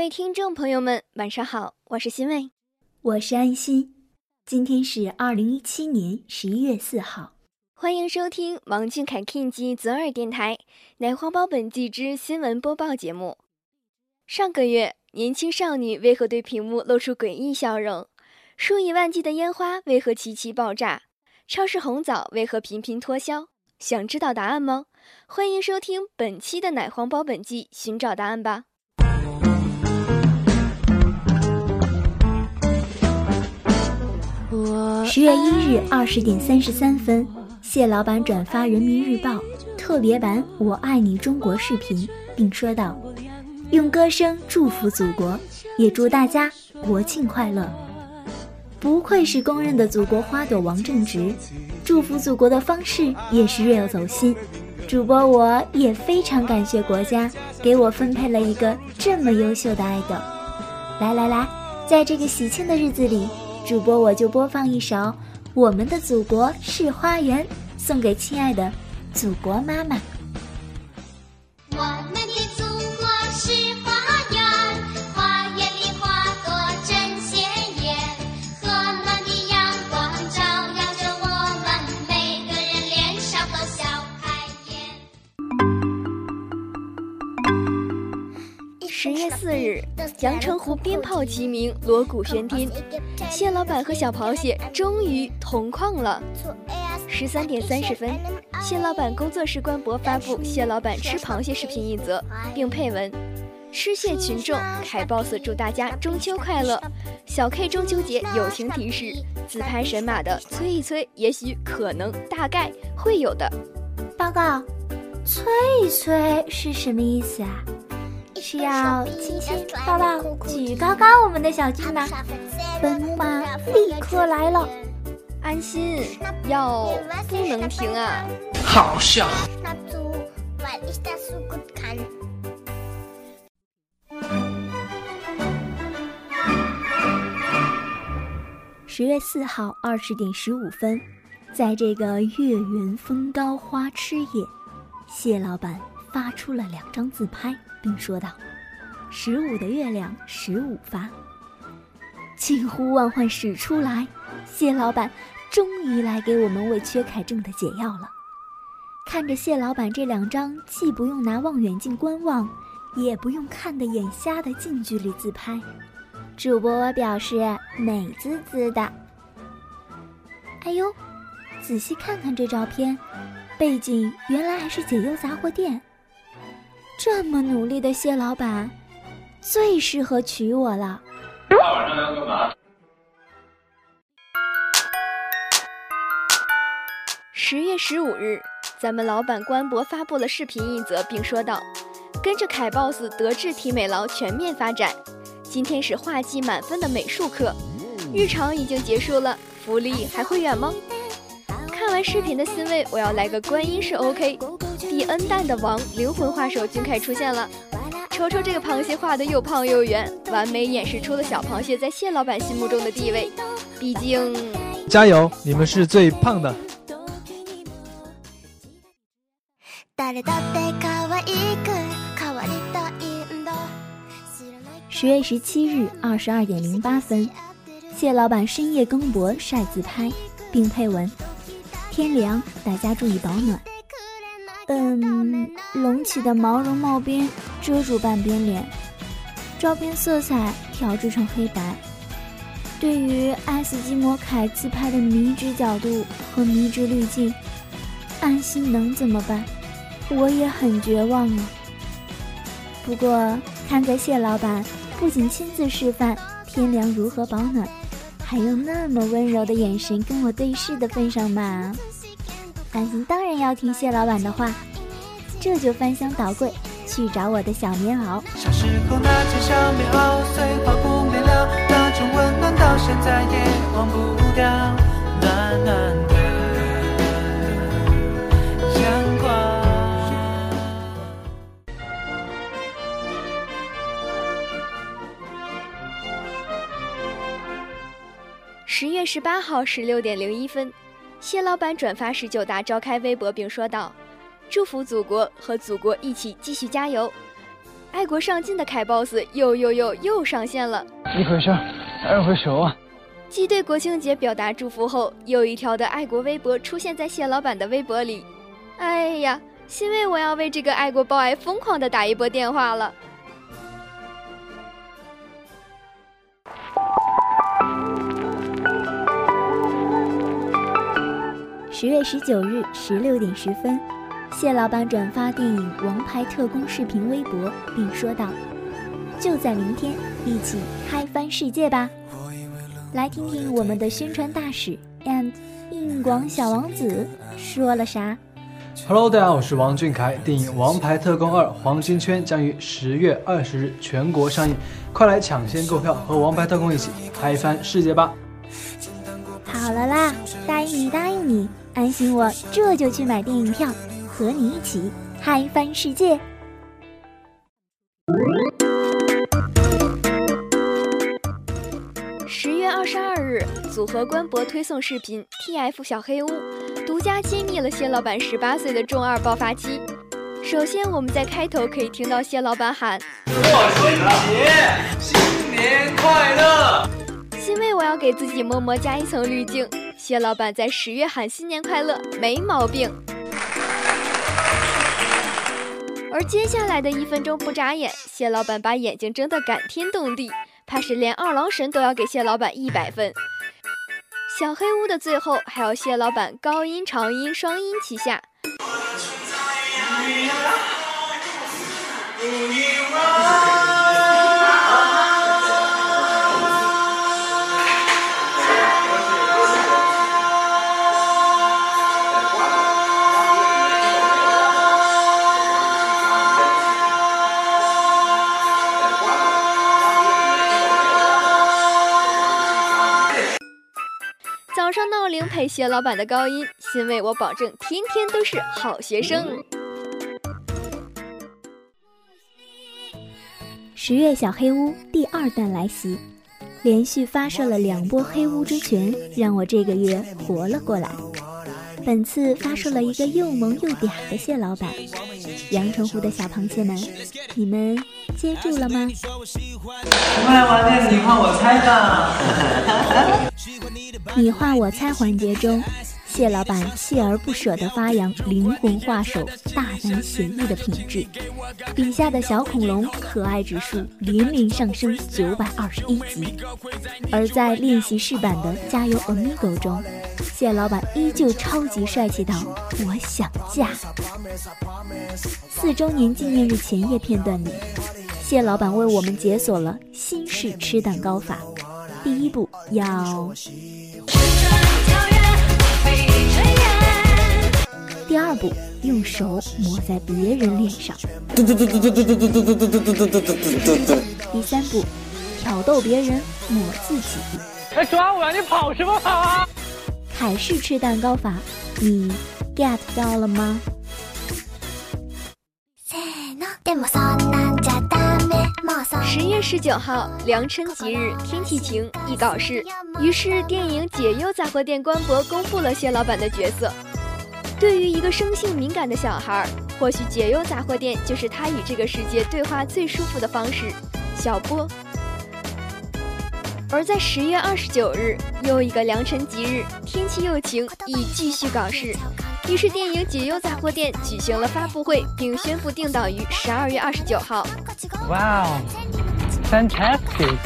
位听众朋友们，晚上好，我是欣慰，我是安心。今天是二零一七年十一月四号，欢迎收听王俊凯 King 及泽尔电台奶黄包本季之新闻播报节目。上个月，年轻少女为何对屏幕露出诡异笑容？数以万计的烟花为何齐齐爆炸？超市红枣为何频频脱销？想知道答案吗？欢迎收听本期的奶黄包本季，寻找答案吧。十月一日二十点三十三分，谢老板转发人民日报特别版“我爱你中国”视频，并说道：“用歌声祝福祖国，也祝大家国庆快乐。”不愧是公认的祖国花朵王正直，祝福祖国的方式也是 real 走心。主播我也非常感谢国家给我分配了一个这么优秀的爱豆。来来来，在这个喜庆的日子里，主播我就播放一首我们的祖国是花园送给亲爱的祖国妈妈。我们的祖国是花园花园里花朵真鲜艳和暖的阳光照耀着我们每个人脸上都笑开颜十月四日阳澄湖鞭炮齐鸣锣鼓喧天。蟹老板和小螃蟹终于同框了。十三点三十分，蟹老板工作室官博发布蟹老板吃螃蟹视频一则，并配文：“吃蟹群众，凯 boss 祝大家中秋快乐。小 K 中秋节友情提示：自拍神马的催一催，也许可能大概会有的。报告，催一催是什么意思啊？”是要亲亲抱抱举高高我们的小军吗？本木马立刻来了，安心，要不能停啊！好笑。十月四号二十点十五分，在这个月圆风高花痴夜，谢老板发出了两张自拍。并说道：“十五的月亮十五发。”千呼万唤始出来，谢老板终于来给我们为缺钙症的解药了。看着谢老板这两张既不用拿望远镜观望，也不用看得眼瞎的近距离自拍，主播我表示美滋滋的。哎呦，仔细看看这照片，背景原来还是解忧杂货店。这么努力的谢老板，最适合娶我了。大晚上要干嘛？十月十五日，咱们老板官博发布了视频一则，并说道：“跟着凯 boss 德智体美劳全面发展。今天是画技满分的美术课，日常已经结束了，福利还会远吗？”看完视频的欣慰，我要来个观音是 OK。比 N 弹的王灵魂画手君凯出现了，瞅瞅这个螃蟹画的又胖又圆，完美演示出了小螃蟹在蟹老板心目中的地位。毕竟，加油，你们是最胖的。十月十七日二十二点零八分，蟹老板深夜更博晒自拍，并配文：天凉，大家注意保暖。嗯，隆起的毛绒帽边遮住半边脸，照片色彩调制成黑白。对于爱斯基摩凯自拍的迷之角度和迷之滤镜，安心能怎么办？我也很绝望啊。不过看在谢老板不仅亲自示范天凉如何保暖，还用那么温柔的眼神跟我对视的份上嘛，安心当然要听谢老板的话。这就翻箱倒柜去找我的小棉袄。小时候那件小棉袄，碎花不灭了，那种温暖到现在也忘不掉，暖暖的阳光。十月十八号十六点零一分，谢老板转发十九大召开微博，并说道。祝福祖国和祖国一起继续加油，爱国上进的凯 boss 又又又又上线了。一回生，二回熟啊！继对国庆节表达祝福后，又一条的爱国微博出现在谢老板的微博里。哎呀，欣慰我要为这个爱国 boy 疯狂的打一波电话了。十月十九日十六点十分。谢老板转发电影《王牌特工》视频微博，并说道：“就在明天，一起嗨翻世界吧！”来听听我们的宣传大使 and 硬广小王子说了啥。Hello，大家好，我是王俊凯。电影《王牌特工二：黄金圈》将于十月二十日全国上映，快来抢先购票，和王牌特工一起嗨翻世界吧！好了啦，答应你，答应你，安心，我这就去买电影票。和你一起嗨翻世界！十月二十二日，组合官博推送视频，TF 小黑屋独家揭秘了谢老板十八岁的中二爆发期。首先，我们在开头可以听到谢老板喊：“过春节，新年快乐！”因为我要给自己默默加一层滤镜。谢老板在十月喊新年快乐，没毛病。而接下来的一分钟不眨眼，谢老板把眼睛睁得感天动地，怕是连二郎神都要给谢老板一百分。小黑屋的最后还要谢老板高音长音双音齐下。谢老板的高音，欣慰我保证天天都是好学生。十月小黑屋第二弹来袭，连续发射了两波黑屋之拳，让我这个月活了过来。本次发射了一个又萌又嗲的蟹老板，阳澄湖的小螃蟹们，你们接住了吗？我们来玩点你画我猜吧。你画我猜环节中，蟹老板锲而不舍地发扬灵魂画手大胆写意的品质，笔下的小恐龙可爱指数连连上升九百二十一级。而在练习室版的加油 Amigo 中，谢老板依旧超级帅气到我想嫁。四周年纪念日前夜片段里，谢老板为我们解锁了新式吃蛋糕法。第一步要，第二步用手抹在别人脸上，第三步挑逗别人抹自己。来抓我呀！你跑什么跑啊？凯式吃蛋糕法，你 get 到了吗？十月十九号，良辰吉日，天气晴，易搞事。于是，电影《解忧杂货店》官博公布了蟹老板的角色。对于一个生性敏感的小孩，或许解忧杂货店就是他与这个世界对话最舒服的方式。小波。而在十月二十九日，又一个良辰吉日，天气又晴，已继续搞事。于是电影《解忧杂货店》举行了发布会，并宣布定档于十二月二十九号。Wow, fantastic！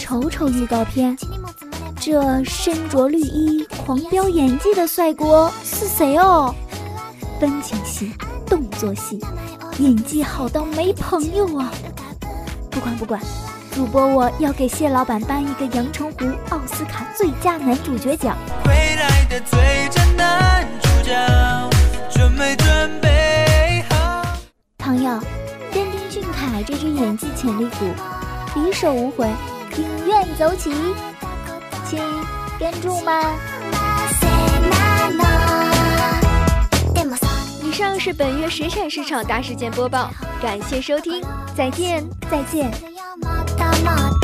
瞅瞅预告片，这身着绿衣、狂飙演技的帅哥是谁哦？分情戏、动作戏，演技好到没朋友啊！不管不管，主播我要给蟹老板颁一个阳澄湖奥斯卡最佳男主角奖。未来的最佳男主角准准备好朋友电丁俊凯这只演技潜力股离手无悔影院走起请跟住吗？以上是本月水产市场大事件播报感谢收听再见再见。打马。